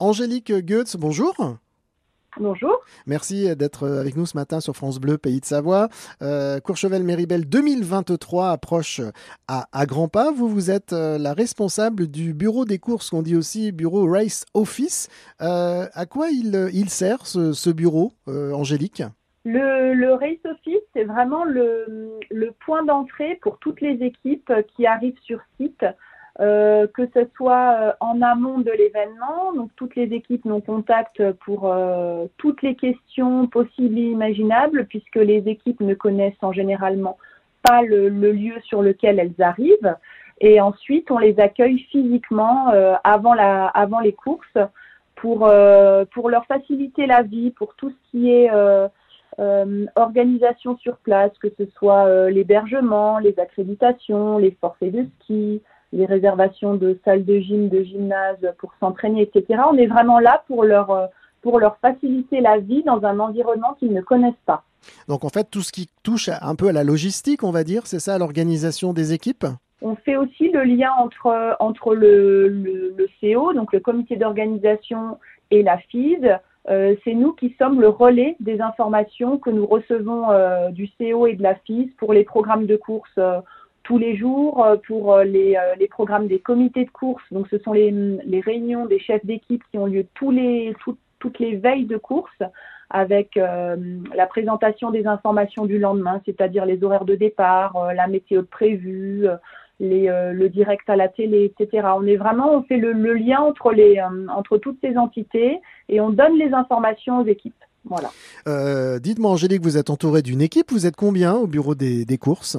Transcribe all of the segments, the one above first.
Angélique Goetz, bonjour. Bonjour. Merci d'être avec nous ce matin sur France Bleu, Pays de Savoie. Euh, Courchevel-Méribel 2023 approche à, grands pas. Vous, vous êtes euh, la responsable du bureau des courses, qu'on dit aussi bureau Race Office. Euh, à quoi il, sert ce, bureau, Angélique? Le, Race Office, c'est vraiment le point d'entrée pour toutes les équipes qui arrivent sur site euh, que ce soit euh, en amont de l'événement, donc toutes les équipes nous contactent pour euh, toutes les questions possibles et imaginables, puisque les équipes ne connaissent en généralement pas le, lieu sur lequel elles arrivent. Et ensuite, on les accueille physiquement avant, la, avant les courses pour, pour leur faciliter la vie, pour tout ce qui est organisation sur place, que ce soit l'hébergement, les accréditations, les forfaits de ski, les réservations de salles de gym, de gymnase pour s'entraîner, etc. On est vraiment là pour leur, euh, pour leur faciliter la vie dans un environnement qu'ils ne connaissent pas. Donc en fait, tout ce qui touche un peu à la logistique, on va dire, c'est ça, l'organisation des équipes? On fait aussi le lien entre, entre le, le, CO, donc le comité d'organisation, et la FIS. Euh, c'est nous qui sommes le relais des informations que nous recevons euh, du CO et de la FIS pour les programmes de course tous les jours euh, pour euh, les, euh, les, programmes des comités de course. Donc, ce sont les, réunions des chefs d'équipe qui ont lieu toutes les veilles de course avec la présentation des informations du lendemain, c'est-à-dire les horaires de départ, la météo prévue, le direct à la télé, etc. On est vraiment, on fait le, lien entre, toutes ces entités et on donne les informations aux équipes. Voilà. Dites-moi, Angélique, vous êtes entourée d'une équipe. Vous êtes combien au bureau des courses?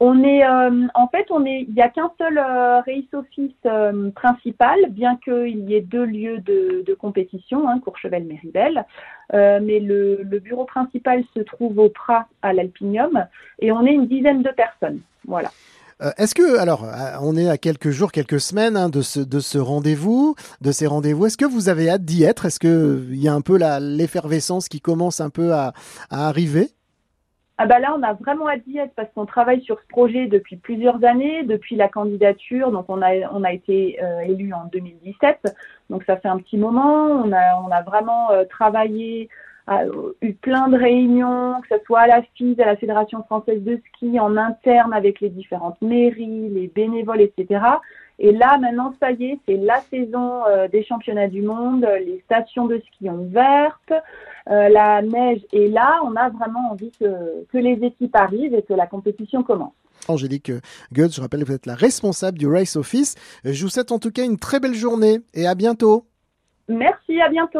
On est, euh, en fait, on est, il n'y a qu'un seul euh, race office euh, principal, bien qu'il y ait deux lieux de, compétition, hein, Courchevel-Méribel. mais le, bureau principal se trouve au Prat à l'Alpinium et on est une dizaine de personnes. Voilà. Est-ce que, alors, on est à quelques jours, quelques semaines hein, de ce, de ce rendez-vous, de ces rendez-vous. Est-ce que vous avez hâte d'y être? Est-ce qu'il y a un peu l'effervescence qui commence un peu à arriver? Ah bah là, on a vraiment hâte d'y être parce qu'on travaille sur ce projet depuis plusieurs années, depuis la candidature. Donc on a on a été euh, élu en 2017, donc ça fait un petit moment. On a on a vraiment euh, travaillé, eu plein de réunions, que ce soit à la FIS, à la Fédération française de ski, en interne avec les différentes mairies, les bénévoles, etc. Et là, maintenant, ça y est, c'est la saison euh, des championnats du monde. Les stations de ski ont ouvertes. Euh, la neige est là, on a vraiment envie que, que, les équipes arrivent et que la compétition commence. Angélique Goetz, je rappelle que vous êtes la responsable du Race Office. Je vous souhaite en tout cas une très belle journée et à bientôt. Merci, à bientôt.